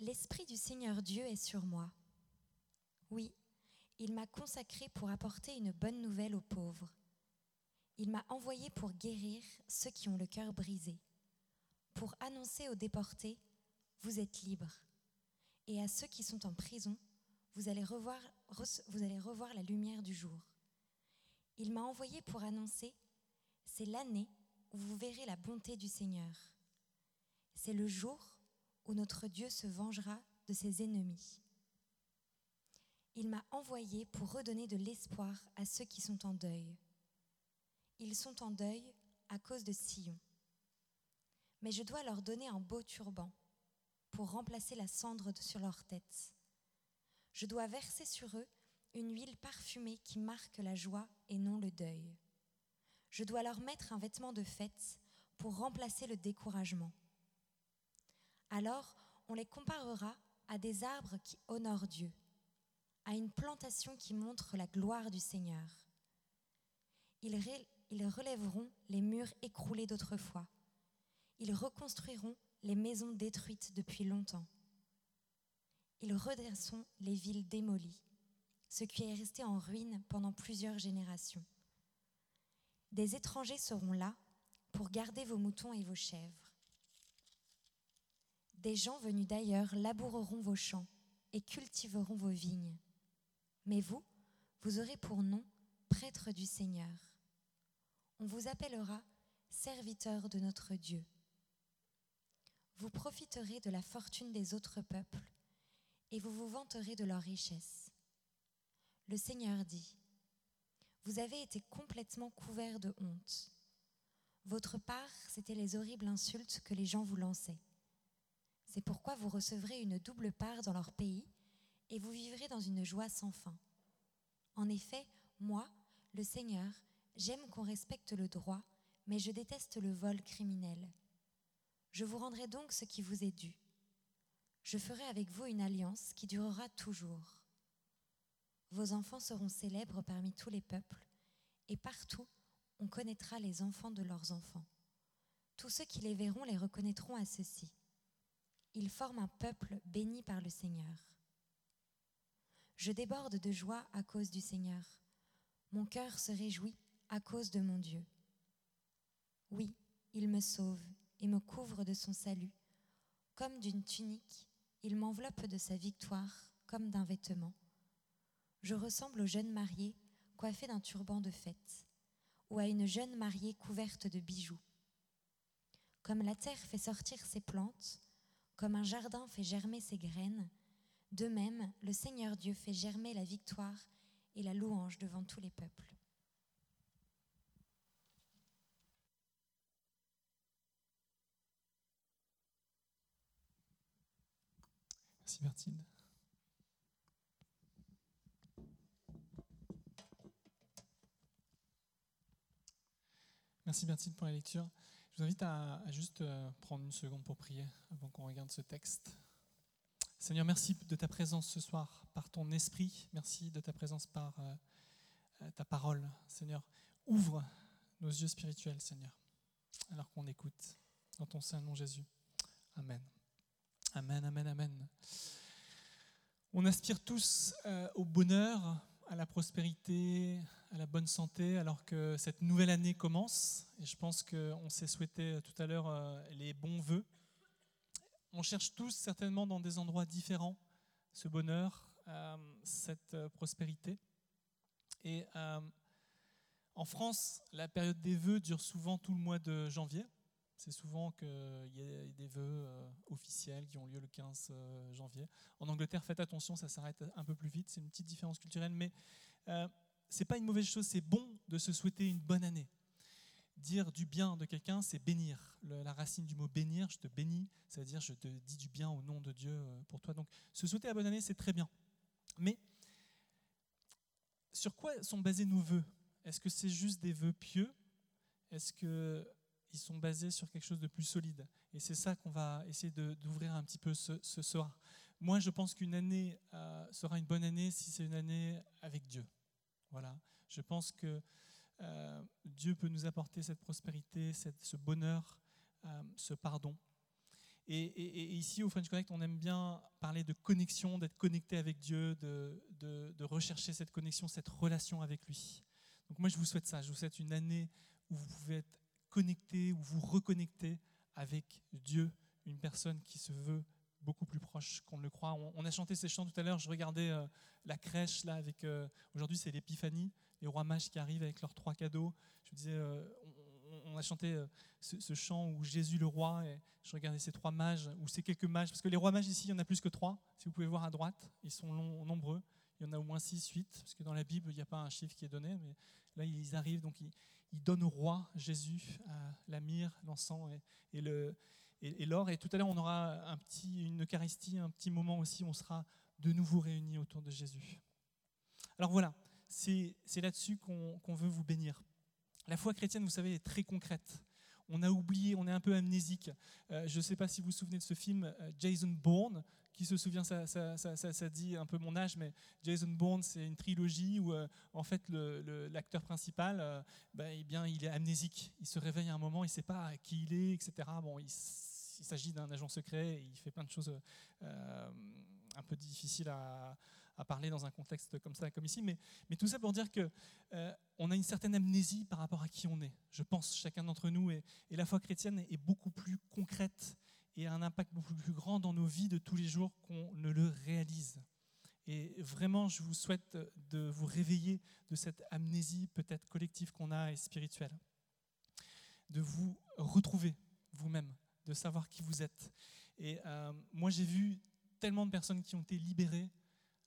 L'Esprit du Seigneur Dieu est sur moi. Oui, il m'a consacré pour apporter une bonne nouvelle aux pauvres. Il m'a envoyé pour guérir ceux qui ont le cœur brisé, pour annoncer aux déportés, vous êtes libres, et à ceux qui sont en prison, vous allez revoir, vous allez revoir la lumière du jour. Il m'a envoyé pour annoncer, c'est l'année où vous verrez la bonté du Seigneur. C'est le jour où notre Dieu se vengera de ses ennemis. Il m'a envoyé pour redonner de l'espoir à ceux qui sont en deuil. Ils sont en deuil à cause de Sion. Mais je dois leur donner un beau turban pour remplacer la cendre sur leur tête. Je dois verser sur eux une huile parfumée qui marque la joie et non le deuil. Je dois leur mettre un vêtement de fête pour remplacer le découragement. Alors on les comparera à des arbres qui honorent Dieu, à une plantation qui montre la gloire du Seigneur. Ils, relèveront les murs écroulés d'autrefois. Ils reconstruiront les maisons détruites depuis longtemps. Ils redresseront les villes démolies, ce qui est resté en ruine pendant plusieurs générations. Des étrangers seront là pour garder vos moutons et vos chèvres. Des gens venus d'ailleurs laboureront vos champs et cultiveront vos vignes. Mais vous, vous aurez pour nom prêtre du Seigneur. On vous appellera serviteur de notre Dieu. Vous profiterez de la fortune des autres peuples et vous vous vanterez de leurs richesses. Le Seigneur dit, Vous avez été complètement couverts de honte. Votre part, c'était les horribles insultes que les gens vous lançaient. C'est pourquoi vous recevrez une double part dans leur pays et vous vivrez dans une joie sans fin. En effet, moi, le Seigneur, j'aime qu'on respecte le droit, mais je déteste le vol criminel. Je vous rendrai donc ce qui vous est dû. Je ferai avec vous une alliance qui durera toujours. Vos enfants seront célèbres parmi tous les peuples, et partout on connaîtra les enfants de leurs enfants. Tous ceux qui les verront les reconnaîtront à ceci. Ils forment un peuple béni par le Seigneur. Je déborde de joie à cause du Seigneur. Mon cœur se réjouit à cause de mon Dieu. Oui, il me sauve et me couvre de son salut. Comme d'une tunique, il m'enveloppe de sa victoire comme d'un vêtement. Je ressemble aux jeunes mariés coiffés d'un turban de fête, ou à une jeune mariée couverte de bijoux. Comme la terre fait sortir ses plantes, comme un jardin fait germer ses graines, de même le Seigneur Dieu fait germer la victoire et la louange devant tous les peuples. Merci Bertine. Merci Bertine pour la lecture. Je vous invite à, juste euh, prendre une seconde pour prier avant qu'on regarde ce texte. Seigneur, merci de ta présence ce soir par ton esprit. Merci de ta présence par euh, euh, ta parole. Seigneur, ouvre nos yeux spirituels, Seigneur, alors qu'on écoute. Dans ton saint nom, Jésus. Amen. Amen, amen, amen. On aspire tous au bonheur, à la prospérité, à la bonne santé, alors que cette nouvelle année commence. Et je pense qu'on s'est souhaité tout à l'heure euh, les bons voeux. On cherche tous certainement dans des endroits différents ce bonheur, euh, cette euh, prospérité. Et en France, la période des vœux dure souvent tout le mois de janvier. C'est souvent qu'il y a des vœux officiels qui ont lieu le 15 janvier. En Angleterre, faites attention, ça s'arrête un peu plus vite. C'est une petite différence culturelle, mais c'est pas une mauvaise chose, c'est bon de se souhaiter une bonne année. Dire du bien de quelqu'un, c'est bénir. la racine du mot bénir, je te bénis, ça veut dire je te dis du bien au nom de Dieu euh, pour toi. Donc se souhaiter la bonne année, c'est très bien. Mais sur quoi sont basés nos vœux? Est-ce que c'est juste des vœux pieux? Est-ce qu'ils sont basés sur quelque chose de plus solide Et c'est ça qu'on va essayer d'ouvrir un petit peu ce, soir. Moi, je pense qu'une année euh, sera une bonne année si c'est une année avec Dieu. Voilà. Je pense que euh, Dieu peut nous apporter cette prospérité, ce bonheur, euh, ce pardon. Et, ici, au French Connect, on aime bien parler de connexion, d'être connecté avec Dieu, de, de, rechercher cette connexion, cette relation avec lui. Donc moi, je vous souhaite ça. Je vous souhaite une année où vous pouvez être connecté, où vous reconnectez avec Dieu, une personne qui se veut beaucoup plus proche qu'on ne le croit. On, a chanté ces chants tout à l'heure. Je regardais euh, la crèche là avec. Euh, aujourd'hui, c'est l'épiphanie, les rois mages qui arrivent avec leurs trois cadeaux. Je disais, euh, on, a chanté ce, chant où Jésus le roi. Et je regardais ces trois mages ou ces quelques mages, parce que les rois mages ici, il y en a plus que trois. Si vous pouvez voir à droite, ils sont nombreux. Il y en a au moins six, huit, parce que dans la Bible, il n'y a pas un chiffre qui est donné, mais là, ils arrivent, donc ils, donnent au roi Jésus la myrrhe, l'encens et, le et, l'or. Et tout à l'heure, on aura un petit, une Eucharistie, un petit moment aussi, on sera de nouveau réunis autour de Jésus. Alors voilà, c'est là-dessus qu'on veut vous bénir. La foi chrétienne, vous savez, est très concrète. On a oublié, on est un peu amnésique. Euh, je ne sais pas si vous vous souvenez de ce film euh, Jason Bourne. Qui se souvient, ça, ça, dit un peu mon âge, mais Jason Bourne, c'est une trilogie où euh, en fait l'acteur principal, ben, eh bien, il est amnésique. Il se réveille à un moment, il ne sait pas qui il est, etc. Bon, il s'agit d'un agent secret, il fait plein de choses un peu difficiles à, parler dans un contexte comme ça, comme ici, mais, mais tout ça pour dire que euh, on a une certaine amnésie par rapport à qui on est. Je pense chacun d'entre nous, et, la foi chrétienne est beaucoup plus concrète et a un impact beaucoup plus grand dans nos vies de tous les jours qu'on ne le réalise. Et vraiment, je vous souhaite de vous réveiller de cette amnésie peut-être collective qu'on a et spirituelle, de vous retrouver vous-même de savoir qui vous êtes. Et euh, moi, j'ai vu tellement de personnes qui ont été libérées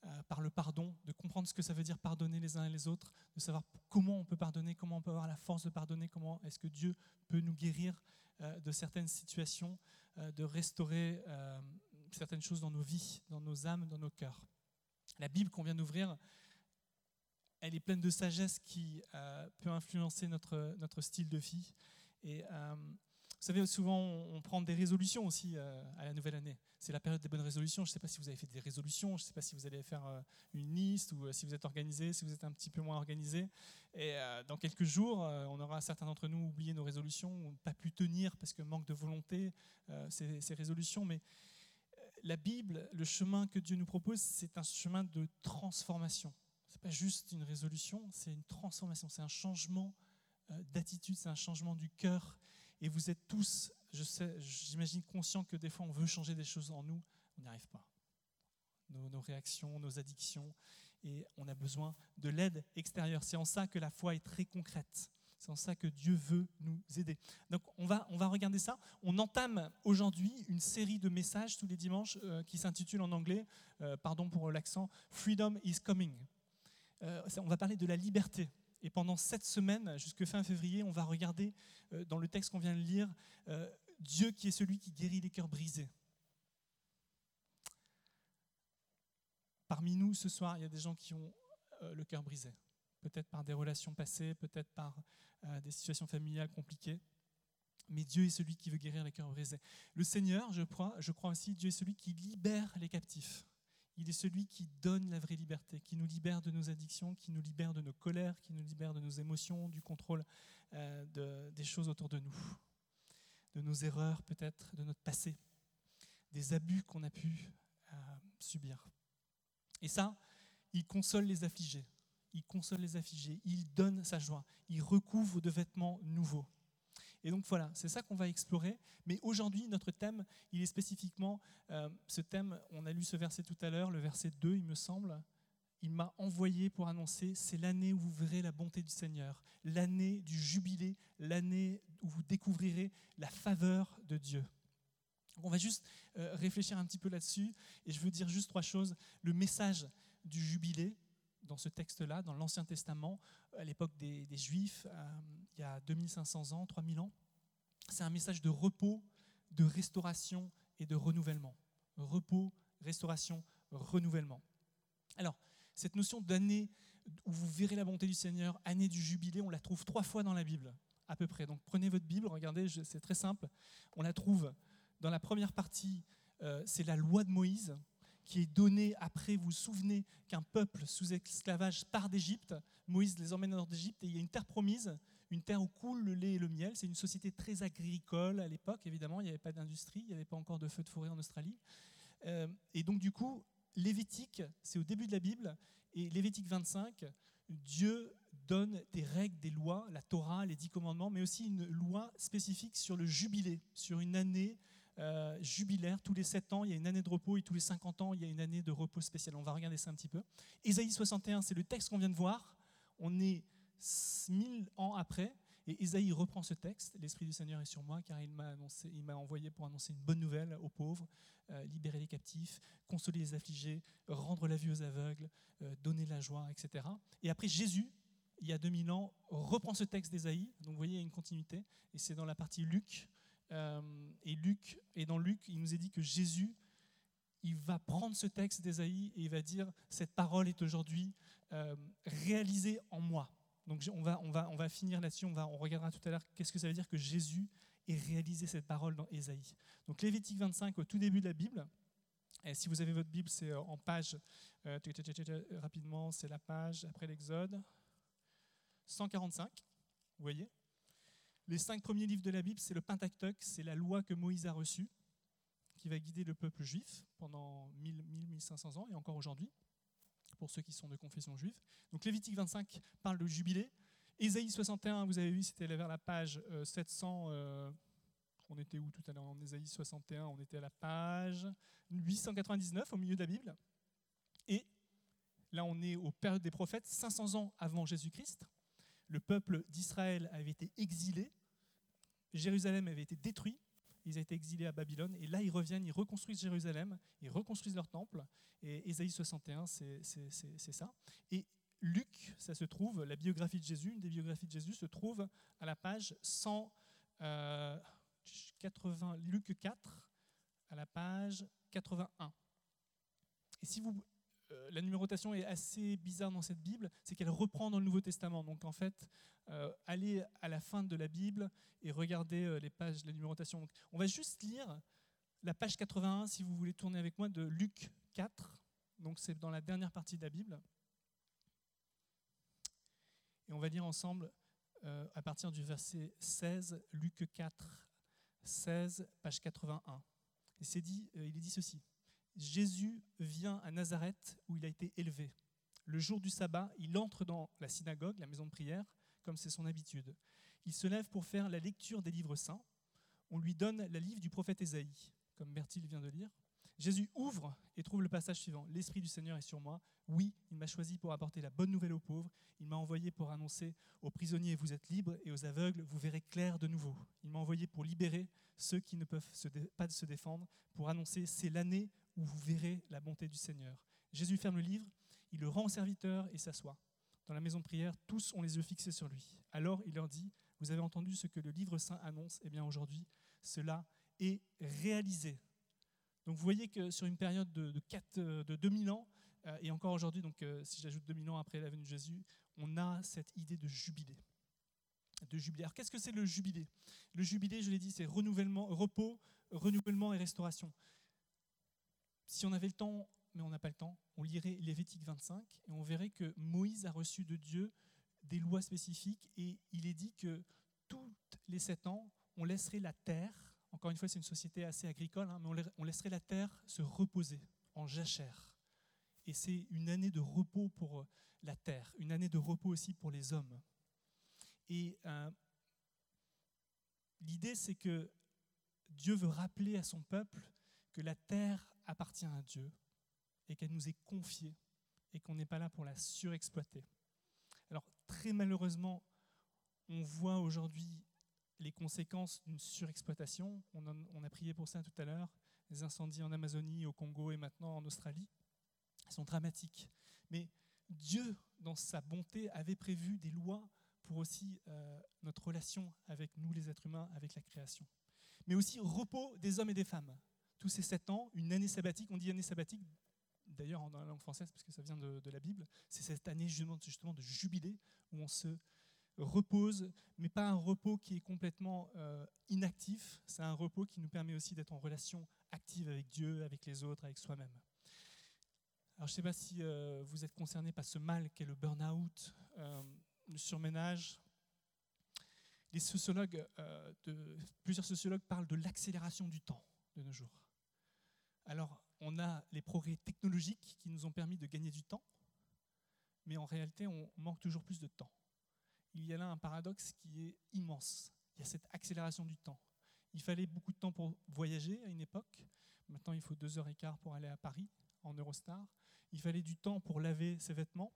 euh, par le pardon, de comprendre ce que ça veut dire pardonner les uns et les autres, de savoir comment on peut pardonner, comment on peut avoir la force de pardonner, comment est-ce que Dieu peut nous guérir euh, de certaines situations, de restaurer certaines choses dans nos vies, dans nos âmes, dans nos cœurs. La Bible qu'on vient d'ouvrir, elle est pleine de sagesse qui peut influencer notre, notre style de vie. Vous savez, souvent, on prend des résolutions aussi euh, à la nouvelle année. C'est la période des bonnes résolutions. Je ne sais pas si vous avez fait des résolutions, je ne sais pas si vous allez faire euh, une liste ou euh, si vous êtes organisé, si vous êtes un petit peu moins organisé. Et dans quelques jours, on aura certains d'entre nous oublié nos résolutions ou pas pu tenir parce que manque de volonté ces, ces résolutions. Mais la Bible, le chemin que Dieu nous propose, c'est un chemin de transformation. Ce n'est pas juste une résolution, c'est une transformation, c'est un changement d'attitude, c'est un changement du cœur et vous êtes tous, j'imagine, conscients que des fois on veut changer des choses en nous, on n'y arrive pas. Nos, réactions, nos addictions, et on a besoin de l'aide extérieure. C'est en ça que la foi est très concrète. C'est en ça que Dieu veut nous aider. Donc on va, on va regarder ça. On entame aujourd'hui une série de messages tous les dimanches euh, qui s'intitule en anglais, euh, pardon pour l'accent, Freedom is Coming. Euh, on va parler de la liberté. Et pendant cette semaine, jusqu'à fin février, on va regarder euh, dans le texte qu'on vient de lire euh, Dieu qui est celui qui guérit les cœurs brisés. Parmi nous, ce soir, il y a des gens qui ont euh, le cœur brisé. Peut-être par des relations passées, peut-être par des situations familiales compliquées. Mais Dieu est celui qui veut guérir les cœurs brisés. Le Seigneur, je crois, je crois aussi, Dieu est celui qui libère les captifs. Il est celui qui donne la vraie liberté, qui nous libère de nos addictions, qui nous libère de nos colères, qui nous libère de nos émotions, du contrôle euh, des choses autour de nous, de nos erreurs peut-être, de notre passé, des abus qu'on a pu euh, subir. Et ça, il console les affligés. Il console les affligés, il donne sa joie, il recouvre de vêtements nouveaux. Et donc voilà, c'est ça qu'on va explorer. Mais aujourd'hui, notre thème, il est spécifiquement euh, ce thème, on a lu ce verset tout à l'heure, le verset 2, il me semble. Il m'a envoyé pour annoncer, c'est l'année où vous verrez la bonté du Seigneur, l'année du jubilé, l'année où vous découvrirez la faveur de Dieu. On va juste euh, réfléchir un petit peu là-dessus, et je veux dire juste trois choses. Le message du jubilé, dans ce texte-là, dans l'Ancien Testament, à l'époque des, Juifs, euh, il y a 2500 ans, 3000 ans. C'est un message de repos, de restauration et de renouvellement. Repos, restauration, renouvellement. Alors, cette notion d'année où vous verrez la bonté du Seigneur, année du jubilé, on la trouve trois fois dans la Bible, à peu près. Donc prenez votre Bible, regardez, c'est très simple. On la trouve dans la première partie, euh, c'est la loi de Moïse qui est donné après, vous vous souvenez qu'un peuple sous esclavage part d'Égypte, Moïse les emmène hors d'Égypte et il y a une terre promise, une terre où coule le lait et le miel. C'est une société très agricole à l'époque, évidemment, il n'y avait pas d'industrie, il n'y avait pas encore de feu de forêt en Australie. Euh, et donc du coup, Lévitique, c'est au début de la Bible, et Lévitique 25, Dieu donne des règles, des lois, la Torah, les dix commandements, mais aussi une loi spécifique sur le jubilé, sur une année euh, jubilaire. Tous les sept ans, il y a une année de repos, et tous les 50 ans, il y a une année de repos spécial. On va regarder ça un petit peu. Ésaïe 61, c'est le texte qu'on vient de voir. On est 1000 ans après, et Ésaïe reprend ce texte, L'Esprit du Seigneur est sur moi, car il m'a, annoncé, il m'a envoyé pour annoncer une bonne nouvelle aux pauvres, euh, libérer les captifs, consoler les affligés, rendre la vue aux aveugles, euh, donner la joie, etc. Et après, Jésus, il y a 2000 ans, reprend ce texte d'Ésaïe. Donc vous voyez, il y a une continuité, et c'est dans la partie Luc. Euh, et Luc, et dans Luc, il nous est dit que Jésus, il va prendre ce texte d'Ésaïe et il va dire, cette parole est aujourd'hui réalisée en moi. Donc on va, on va, on va finir là-dessus, on, va, on regardera tout à l'heure qu'est-ce que ça veut dire que Jésus ait réalisé cette parole dans Ésaïe. Donc Lévitique 25 au tout début de la Bible, si vous avez votre Bible, c'est en page, euh, rapidement, c'est la page après l'Exode, 145, vous voyez? Les cinq premiers livres de la Bible, c'est le Pentateuque, c'est la loi que Moïse a reçue, qui va guider le peuple juif pendant 1000, 1500 ans et encore aujourd'hui pour ceux qui sont de confession juive. Donc Lévitique 25 parle de jubilé. Ésaïe 61, vous avez vu, c'était vers la page 700. Euh, euh, on était où tout à l'heure? En Ésaïe 61, on était à la page 899 au milieu de la Bible. Et là, on est aux périodes des prophètes, 500 ans avant Jésus-Christ. Le peuple d'Israël avait été exilé, Jérusalem avait été détruit, ils ont été exilés à Babylone, et là ils reviennent, ils reconstruisent Jérusalem, ils reconstruisent leur temple, et Ésaïe 61, c'est ça. Et Luc, ça se trouve, la biographie de Jésus, une des biographies de Jésus se trouve à la page 180, euh, Luc 4, à la page 81. Et si vous euh, la numérotation est assez bizarre dans cette Bible, c'est qu'elle reprend dans le Nouveau Testament. Donc en fait, euh, allez à la fin de la Bible et regardez euh, les pages de la numérotation. on va juste lire la page 81, si vous voulez tourner avec moi, de Luc 4. Donc c'est dans la dernière partie de la Bible. Et on va lire ensemble à partir du verset 16, Luc 4, 16, page 81. Et c'est dit, il est dit ceci. Jésus vient à Nazareth où il a été élevé. Le jour du sabbat, il entre dans la synagogue, la maison de prière, comme c'est son habitude. Il se lève pour faire la lecture des livres saints. On lui donne la livre du prophète Ésaïe, comme Bertil vient de lire. Jésus ouvre et trouve le passage suivant. L'Esprit du Seigneur est sur moi. Oui, il m'a choisi pour apporter la bonne nouvelle aux pauvres. Il m'a envoyé pour annoncer aux prisonniers, vous êtes libres, et aux aveugles, vous verrez clair de nouveau. Il m'a envoyé pour libérer ceux qui ne peuvent pas se défendre, pour annoncer, c'est l'année où vous verrez la bonté du Seigneur. Jésus ferme le livre, il le rend au serviteur et s'assoit. Dans la maison de prière, tous ont les yeux fixés sur lui. Alors il leur dit, vous avez entendu ce que le livre saint annonce, eh bien aujourd'hui, cela est réalisé. Donc vous voyez que sur une période de, de, de 2000 ans, euh, et encore aujourd'hui, donc euh, si j'ajoute 2000 ans après la venue de Jésus, on a cette idée de jubilé. De jubilé. Alors qu'est-ce que c'est le jubilé? Le jubilé, je l'ai dit, c'est renouvellement, repos, renouvellement et restauration. Si on avait le temps, mais on n'a pas le temps, on lirait Lévitique 25 et on verrait que Moïse a reçu de Dieu des lois spécifiques et il est dit que toutes les sept ans, on laisserait la terre, encore une fois c'est une société assez agricole, hein, mais on laisserait la terre se reposer en jachère. Et c'est une année de repos pour la terre, une année de repos aussi pour les hommes. Et euh, l'idée c'est que Dieu veut rappeler à son peuple que la terre appartient à Dieu et qu'elle nous est confiée et qu'on n'est pas là pour la surexploiter. Alors très malheureusement, on voit aujourd'hui les conséquences d'une surexploitation. On, a prié pour ça tout à l'heure. Les incendies en Amazonie, au Congo et maintenant en Australie sont dramatiques. Mais Dieu, dans sa bonté, avait prévu des lois pour aussi euh, notre relation avec nous, les êtres humains, avec la création. Mais aussi repos des hommes et des femmes tous ces sept ans, une année sabbatique. On dit année sabbatique, d'ailleurs dans la langue française, parce que ça vient de, la Bible. C'est cette année justement, de jubilé où on se repose, mais pas un repos qui est complètement euh, inactif. C'est un repos qui nous permet aussi d'être en relation active avec Dieu, avec les autres, avec soi-même. Alors je ne sais pas si euh, vous êtes concerné par ce mal qu'est le burn-out, euh, le surménage. les sociologues, euh, plusieurs sociologues parlent de l'accélération du temps de nos jours. Alors, on a les progrès technologiques qui nous ont permis de gagner du temps, mais en réalité, on manque toujours plus de temps. Il y a là un paradoxe qui est immense. Il y a cette accélération du temps. Il fallait beaucoup de temps pour voyager à une époque. Maintenant, il faut deux heures et quart pour aller à Paris en Eurostar. Il fallait du temps pour laver ses vêtements.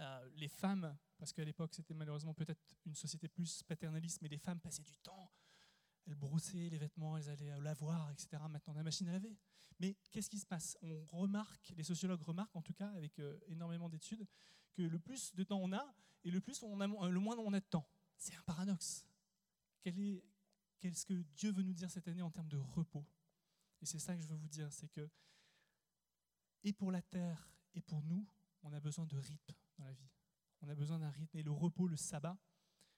Euh, les femmes, parce qu'à l'époque c'était malheureusement peut-être une société plus paternaliste, mais les femmes passaient du temps, elles brossaient les vêtements, elles allaient au lavoir, etc. Maintenant la machine à laver. Mais qu'est-ce qui se passe? On remarque, les sociologues remarquent en tout cas avec euh, énormément d'études, que le plus de temps on a et le plus on a, euh, le moins on a de temps. C'est un paradoxe. Qu'est-ce que Dieu veut nous dire cette année en termes de repos? Et c'est ça que je veux vous dire, c'est que et pour la terre et pour nous, on a besoin de rythme dans la vie. On a besoin d'un rythme et le repos, le sabbat,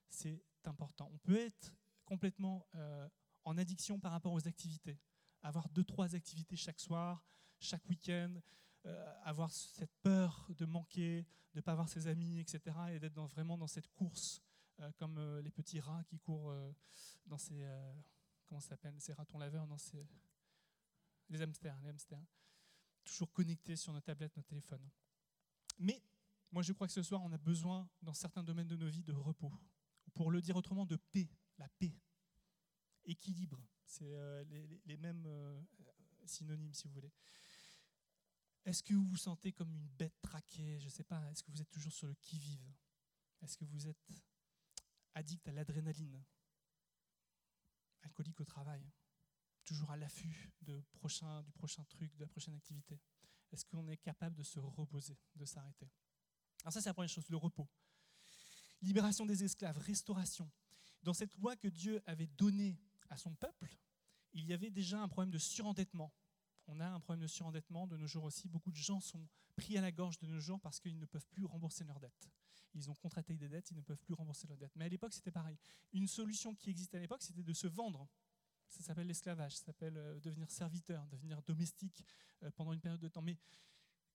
c'est important. On peut être complètement euh, en addiction par rapport aux activités. Avoir deux, trois activités chaque soir, chaque week-end, euh, avoir cette peur de manquer, de ne pas voir ses amis, etc. Et d'être vraiment dans cette course, euh, comme les petits rats qui courent dans ces. comment ça s'appelle Ces ratons laveurs, dans ces. Les hamsters, les hamsters. Toujours connectés sur nos tablettes, nos téléphones. Mais moi, je crois que ce soir, on a besoin, dans certains domaines de nos vies, de repos. Pour le dire autrement, de paix, la paix. Équilibre, c'est euh, les, mêmes euh, synonymes, si vous voulez. Est-ce que vous vous sentez comme une bête traquée? Je ne sais pas. Est-ce que vous êtes toujours sur le qui-vive? Est-ce que vous êtes addict à l'adrénaline? Alcoolique au travail? Toujours à l'affût du prochain truc, de la prochaine activité? Est-ce qu'on est capable de se reposer, de s'arrêter? Alors ça, c'est la première chose, le repos. Libération des esclaves, restauration. Dans cette loi que Dieu avait donnée à son peuple, il y avait déjà un problème de surendettement. On a un problème de surendettement de nos jours aussi. Beaucoup de gens sont pris à la gorge de nos jours parce qu'ils ne peuvent plus rembourser leurs dettes. Ils ont contracté des dettes, ils ne peuvent plus rembourser leurs dettes. Mais à l'époque, c'était pareil. Une solution qui existait à l'époque, c'était de se vendre. Ça s'appelle l'esclavage, ça s'appelle euh, devenir serviteur, devenir domestique euh, pendant une période de temps. Mais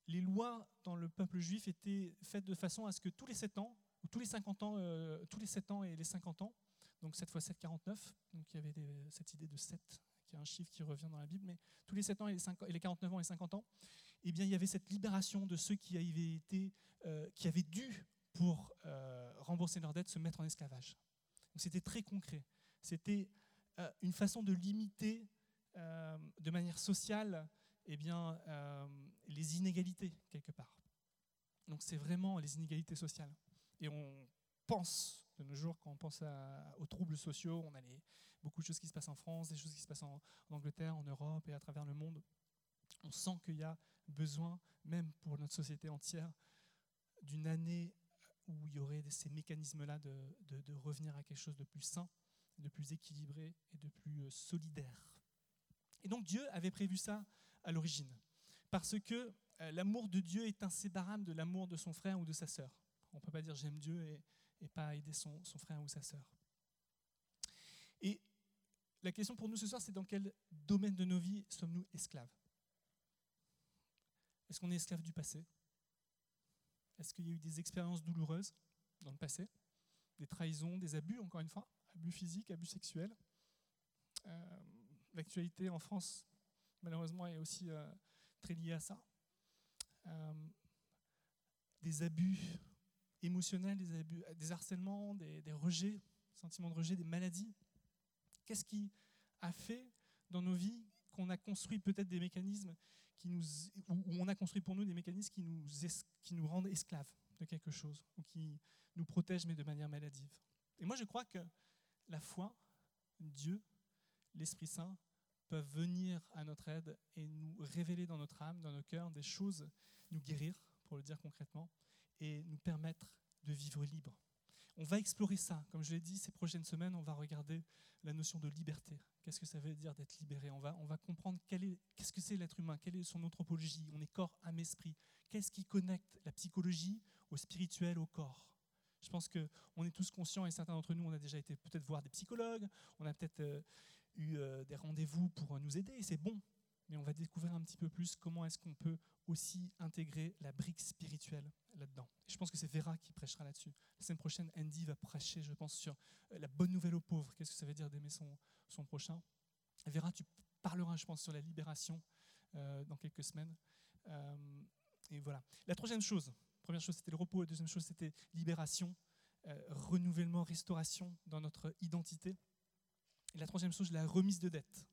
les lois dans le peuple juif étaient faites de façon à ce que tous les 7 ans, ou tous les 50 ans, euh, tous les 7 ans et les 50 ans, donc 7 fois 7, 49, donc il y avait cette idée de 7, qui est un chiffre qui revient dans la Bible, mais tous les 7 ans et les, et les 49 ans et 50 ans, eh bien, il y avait cette libération de ceux qui avaient, été, euh, qui avaient dû, pour euh, rembourser leurs dettes, se mettre en esclavage. C'était très concret. C'était une façon de limiter de manière sociale eh bien, euh, les inégalités, quelque part. Donc c'est vraiment les inégalités sociales. Et on pense, de nos jours, quand on pense aux troubles sociaux, on a beaucoup de choses qui se passent en France, des choses qui se passent en, Angleterre, en Europe et à travers le monde. On sent qu'il y a besoin, même pour notre société entière, d'une année où il y aurait ces mécanismes-là de, revenir à quelque chose de plus sain, de plus équilibré et de plus euh, solidaire. Et donc Dieu avait prévu ça à l'origine. Parce que euh, l'amour de Dieu est inséparable de l'amour de son frère ou de sa sœur. On ne peut pas dire j'aime Dieu et, pas aider son, frère ou sa sœur. Et la question pour nous ce soir, c'est dans quel domaine de nos vies sommes-nous esclaves? Est-ce qu'on est esclave du passé? Est-ce qu'il y a eu des expériences douloureuses dans le passé? Des trahisons, des abus, encore une fois? Abus physiques, abus sexuels? Euh, L'actualité en France malheureusement, est aussi euh, très lié à ça. Euh, des abus émotionnels, des, abus, des harcèlements, des, rejets, sentiments de rejet, des maladies. Qu'est-ce qui a fait dans nos vies qu'on a construit peut-être des mécanismes qui nous, on a construit pour nous des mécanismes qui nous, qui nous rendent esclaves de quelque chose, ou qui nous protègent mais de manière maladive? Et moi je crois que la foi, Dieu, l'Esprit Saint, peuvent venir à notre aide et nous révéler dans notre âme, dans nos cœurs, des choses, nous guérir, pour le dire concrètement, et nous permettre de vivre libre. On va explorer ça. Comme je l'ai dit, ces prochaines semaines, on va regarder la notion de liberté. Qu'est-ce que ça veut dire d'être libéré? On va, on va comprendre qu'est-ce que c'est l'être humain, quelle est son anthropologie? On est corps, âme, esprit. Qu'est-ce qui connecte la psychologie au spirituel, au corps? Je pense qu'on est tous conscients, et certains d'entre nous, on a déjà été peut-être voir des psychologues, on a peut-être euh, eu euh, des rendez-vous pour nous aider, et c'est bon. mais on va découvrir un petit peu plus comment est-ce qu'on peut aussi intégrer la brique spirituelle là-dedans. je pense que c'est Vera qui prêchera là-dessus. La semaine prochaine, Andy va prêcher, je pense, sur euh, la bonne nouvelle aux pauvres. Qu'est-ce que ça veut dire d'aimer son, prochain? Vera, tu parleras, je pense, sur la libération euh, dans quelques semaines. Euh, et voilà. La troisième chose, première chose, c'était le repos. La deuxième chose, c'était libération, renouvellement, restauration dans notre identité. Et la troisième chose, la remise de dette.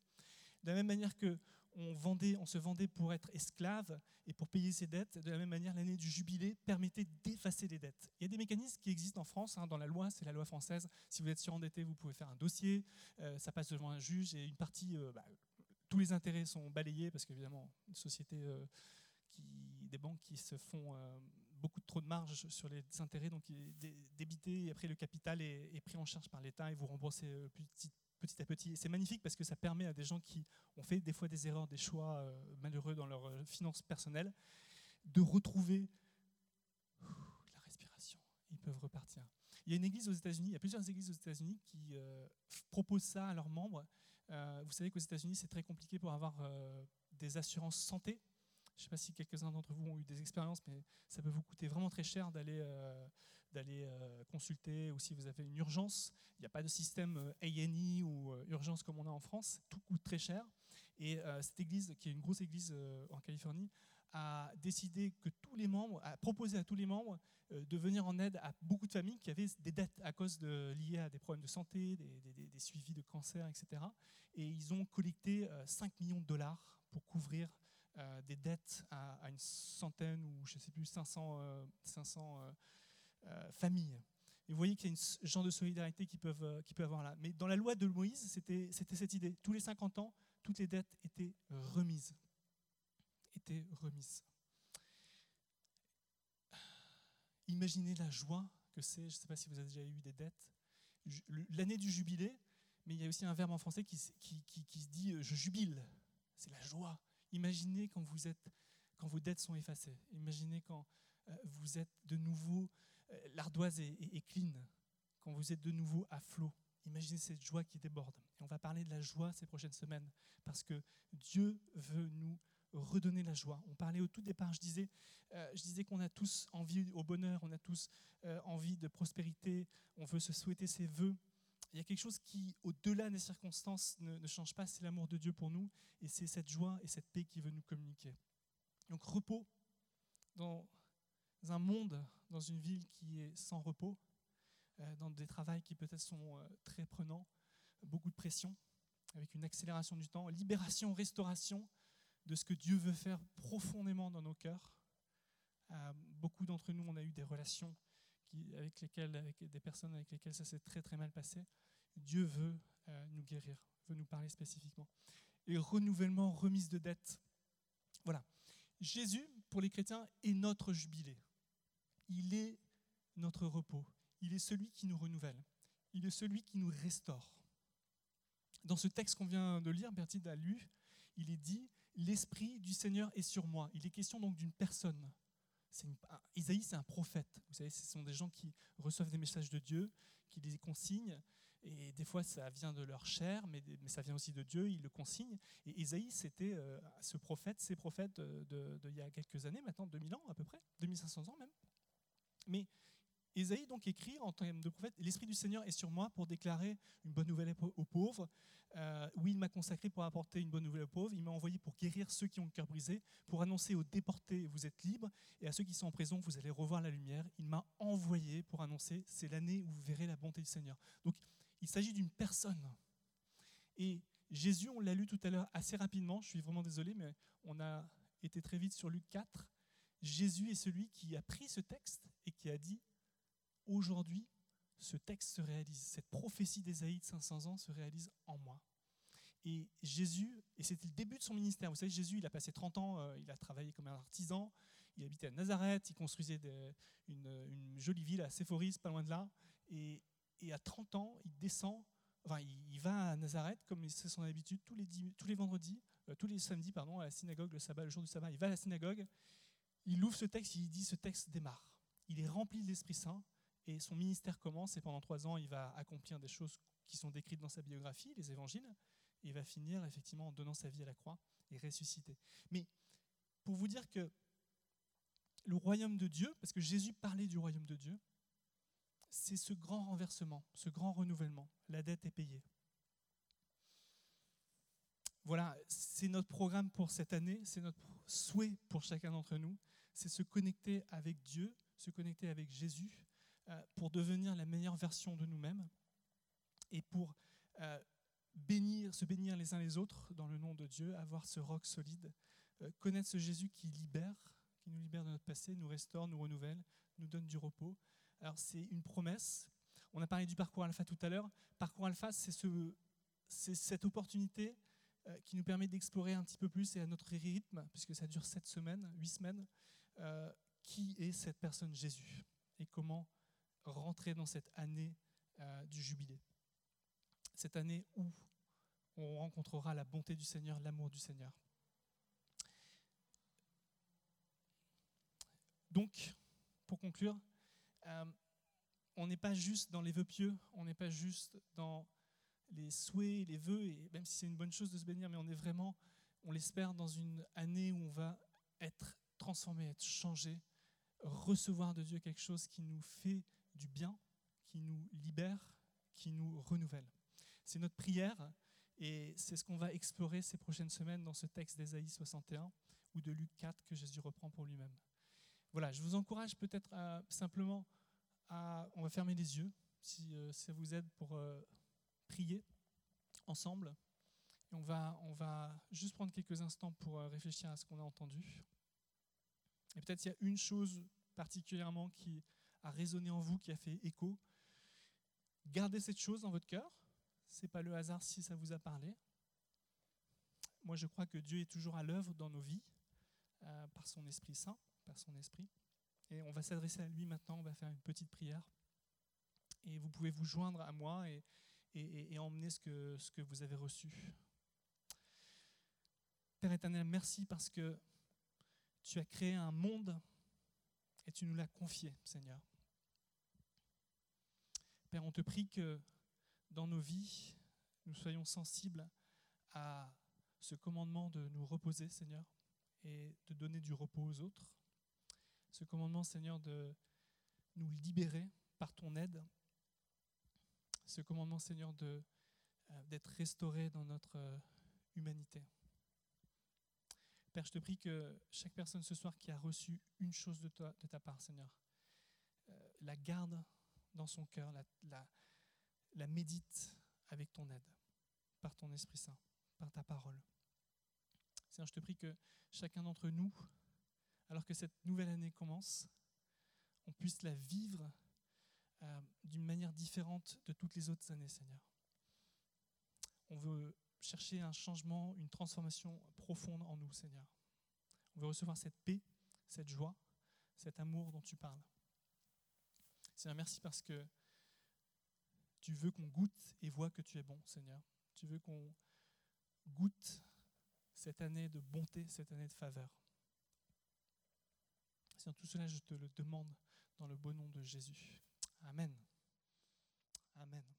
De la même manière que on, se vendait pour être esclave et pour payer ses dettes. De la même manière, l'année du jubilé permettait d'effacer les dettes. Il y a des mécanismes qui existent en France, hein, dans la loi, c'est la loi française. Si vous êtes surendetté, vous pouvez faire un dossier, euh, ça passe devant un juge et une partie, euh, bah, tous les intérêts sont balayés parce qu'évidemment, une société, euh, des banques qui se font beaucoup trop de marge sur les intérêts, donc débité et après le capital est, est pris en charge par l'État et vous remboursez petit petit à petit. C'est magnifique parce que ça permet à des gens qui ont fait des fois des erreurs, des choix euh, malheureux dans leurs euh, finances personnelles, de retrouver la respiration. Ils peuvent repartir. Il y a une église aux États-Unis, il y a plusieurs églises aux États-Unis qui euh, proposent ça à leurs membres. vous savez qu'aux États-Unis, c'est très compliqué pour avoir des assurances santé. Je ne sais pas si quelques-uns d'entre vous ont eu des expériences, mais ça peut vous coûter vraiment très cher d'aller d'aller euh, consulter ou si vous avez une urgence. Il n'y a pas de système euh, ANI ou euh, urgence comme on a en France. Tout coûte très cher. Et cette église, qui est une grosse église en Californie, a décidé que tous les membres, a proposé à tous les membres de venir en aide à beaucoup de familles qui avaient des dettes à cause liées à des problèmes de santé, des, suivis de cancer, etc. Et ils ont collecté 5 millions de dollars pour couvrir des dettes à, une centaine ou je ne sais plus 500, 500 euh, famille. Et vous voyez qu'il y a un genre de solidarité qui peuvent, euh, peut avoir là. Mais dans la loi de Moïse, c'était cette idée. Tous les 50 ans, toutes les dettes étaient remises. Étaient remises. Imaginez la joie que c'est, je ne sais pas si vous avez déjà eu des dettes, l'année du jubilé, mais il y a aussi un verbe en français qui, se dit euh, je jubile. C'est la joie. Imaginez quand, vous êtes, quand vos dettes sont effacées. Imaginez quand vous êtes de nouveau l'ardoise est, clean, quand vous êtes de nouveau à flot. Imaginez cette joie qui déborde. Et on va parler de la joie ces prochaines semaines, parce que Dieu veut nous redonner la joie. On parlait au tout départ, je disais, euh, je disais qu'on a tous envie au bonheur, on a tous euh, envie de prospérité, on veut se souhaiter ses voeux. Il y a quelque chose qui, au-delà des circonstances, ne, ne change pas, c'est l'amour de Dieu pour nous, et c'est cette joie et cette paix qui veut nous communiquer. Donc repos dans un monde, dans une ville qui est sans repos, euh, dans des travails qui peut-être sont euh, très prenants, beaucoup de pression, avec une accélération du temps, libération, restauration de ce que Dieu veut faire profondément dans nos cœurs. Euh, beaucoup d'entre nous, on a eu des relations avec, lesquelles, avec des personnes avec lesquelles ça s'est très très mal passé. Dieu veut nous guérir, veut nous parler spécifiquement. Et renouvellement, remise de dette. Voilà. Jésus, pour les chrétiens, est notre jubilé il est notre repos. Il est celui qui nous renouvelle. Il est celui qui nous restaure. Dans ce texte qu'on vient de lire, Bertide a lu, il est dit L'Esprit du Seigneur est sur moi. Il est question donc d'une personne. Isaïe, c'est un prophète. Vous savez, ce sont des gens qui reçoivent des messages de Dieu, qui les consignent. Et des fois, ça vient de leur chair, mais, ça vient aussi de Dieu, il le consigne. Et Isaïe, c'était euh, ce prophète, ces prophètes de, il y a quelques années, maintenant 2000 ans à peu près, 2500 ans même. Mais Isaïe donc écrit en tant de prophète, l'Esprit du Seigneur est sur moi pour déclarer une bonne nouvelle aux pauvres. Euh, oui, il m'a consacré pour apporter une bonne nouvelle aux pauvres. Il m'a envoyé pour guérir ceux qui ont le cœur brisé, pour annoncer aux déportés, vous êtes libres, et à ceux qui sont en prison, vous allez revoir la lumière. Il m'a envoyé pour annoncer, c'est l'année où vous verrez la bonté du Seigneur. Donc, il s'agit d'une personne. Et Jésus, on l'a lu tout à l'heure assez rapidement, je suis vraiment désolé, mais on a été très vite sur Luc 4. Jésus est celui qui a pris ce texte et qui a dit, aujourd'hui, ce texte se réalise, cette prophétie d'Ésaïe de 500 ans se réalise en moi. Et Jésus, et c'était le début de son ministère, vous savez, Jésus, il a passé 30 ans, euh, il a travaillé comme un artisan, il habitait à Nazareth, il construisait une, jolie ville à Séphoris, pas loin de là, et, à 30 ans, il descend, enfin, il, va à Nazareth, comme c'est son habitude, tous les, vendredis, euh, tous les samedis, pardon, à la synagogue, le sabbat, le jour du sabbat, il va à la synagogue, il ouvre ce texte, il dit ce texte démarre. Il est rempli de l'Esprit Saint et son ministère commence et pendant trois ans, il va accomplir des choses qui sont décrites dans sa biographie, les évangiles, et il va finir effectivement en donnant sa vie à la croix et ressuscité. Mais pour vous dire que le royaume de Dieu, parce que Jésus parlait du royaume de Dieu, c'est ce grand renversement, ce grand renouvellement. La dette est payée. Voilà, c'est notre programme pour cette année, c'est notre souhait pour chacun d'entre nous, c'est se connecter avec Dieu, se connecter avec Jésus euh, pour devenir la meilleure version de nous-mêmes et pour euh, bénir, se bénir les uns les autres dans le nom de Dieu, avoir ce roc solide, euh, connaître ce Jésus qui libère, qui nous libère de notre passé, nous restaure, nous renouvelle, nous donne du repos. Alors c'est une promesse. On a parlé du parcours alpha tout à l'heure. Parcours alpha, c'est ce, cette opportunité qui nous permet d'explorer un petit peu plus et à notre rythme, puisque ça dure sept semaines, huit semaines, qui est cette personne Jésus et comment rentrer dans cette année euh, du jubilé. Cette année où on rencontrera la bonté du Seigneur, l'amour du Seigneur. Donc, pour conclure, on n'est pas juste dans les vœux pieux, on n'est pas juste dans les souhaits, les vœux, et même si c'est une bonne chose de se bénir, mais on est vraiment, on l'espère, dans une année où on va être transformé, être changé, recevoir de Dieu quelque chose qui nous fait du bien, qui nous libère, qui nous renouvelle. C'est notre prière et c'est ce qu'on va explorer ces prochaines semaines dans ce texte d'Ésaïe 61 ou de Luc 4 que Jésus reprend pour lui-même. Voilà, je vous encourage peut-être simplement à... On va fermer les yeux si euh, ça vous aide pour... Euh, prier ensemble. On va, on va juste prendre quelques instants pour euh, réfléchir à ce qu'on a entendu. Et peut-être il y a une chose particulièrement qui a résonné en vous, qui a fait écho. Gardez cette chose dans votre cœur. Ce n'est pas le hasard si ça vous a parlé. Moi, je crois que Dieu est toujours à l'œuvre dans nos vies, euh, par son Esprit Saint, par son Esprit. Et on va s'adresser à lui maintenant, on va faire une petite prière. Et vous pouvez vous joindre à moi et, emmener ce que vous avez reçu. Père éternel, merci parce que tu as créé un monde et tu nous l'as confié, Seigneur. Père, on te prie que dans nos vies, nous soyons sensibles à ce commandement de nous reposer, Seigneur, et de donner du repos aux autres. Ce commandement, Seigneur, de nous libérer par ton aide ce commandement, Seigneur, euh, d'être restauré dans notre euh, humanité. Père, je te prie que chaque personne ce soir qui a reçu une chose de, ta part, Seigneur, euh, la garde dans son cœur, la médite avec ton aide, par ton Esprit Saint, par ta parole. Seigneur, je te prie que chacun d'entre nous, alors que cette nouvelle année commence, on puisse la vivre euh, d'une manière différente de toutes les autres années, Seigneur. On veut chercher un changement, une transformation profonde en nous, Seigneur. On veut recevoir cette paix, cette joie, cet amour dont tu parles. Seigneur, merci parce que tu veux qu'on goûte et voit que tu es bon, Seigneur. Tu veux qu'on goûte cette année de bonté, cette année de faveur. Seigneur, tout cela, je te le demande dans le beau nom de Jésus. Amen. Amen.